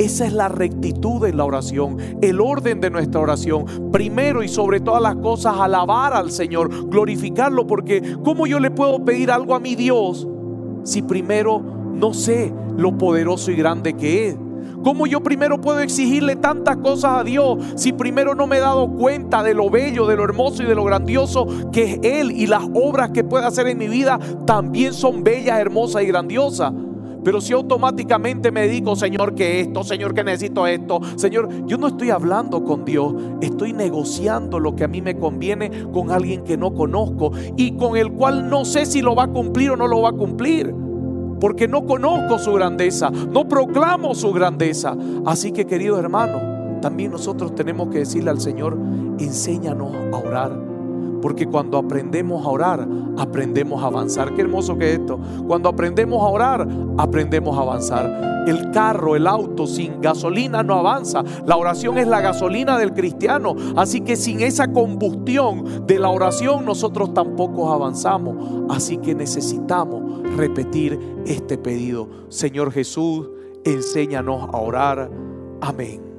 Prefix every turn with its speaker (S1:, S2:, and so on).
S1: Esa es la rectitud en la oración, el orden de nuestra oración. Primero y sobre todas las cosas, alabar al Señor, glorificarlo, porque ¿cómo yo le puedo pedir algo a mi Dios si primero no sé lo poderoso y grande que es? ¿Cómo yo primero puedo exigirle tantas cosas a Dios si primero no me he dado cuenta de lo bello, de lo hermoso y de lo grandioso que es Él y las obras que puede hacer en mi vida también son bellas, hermosas y grandiosas? Pero si automáticamente me dedico, Señor, que esto, Señor, que necesito esto, Señor, yo no estoy hablando con Dios, estoy negociando lo que a mí me conviene con alguien que no conozco y con el cual no sé si lo va a cumplir o no lo va a cumplir porque no conozco su grandeza, no proclamo su grandeza. Así que queridos hermanos, también nosotros tenemos que decirle al Señor, enséñanos a orar. Porque cuando aprendemos a orar, aprendemos a avanzar. Qué hermoso que es esto. Cuando aprendemos a orar, aprendemos a avanzar. El carro, el auto sin gasolina no avanza. La oración es la gasolina del cristiano. Así que sin esa combustión de la oración nosotros tampoco avanzamos. Así que necesitamos repetir este pedido. Señor Jesús, enséñanos a orar. Amén.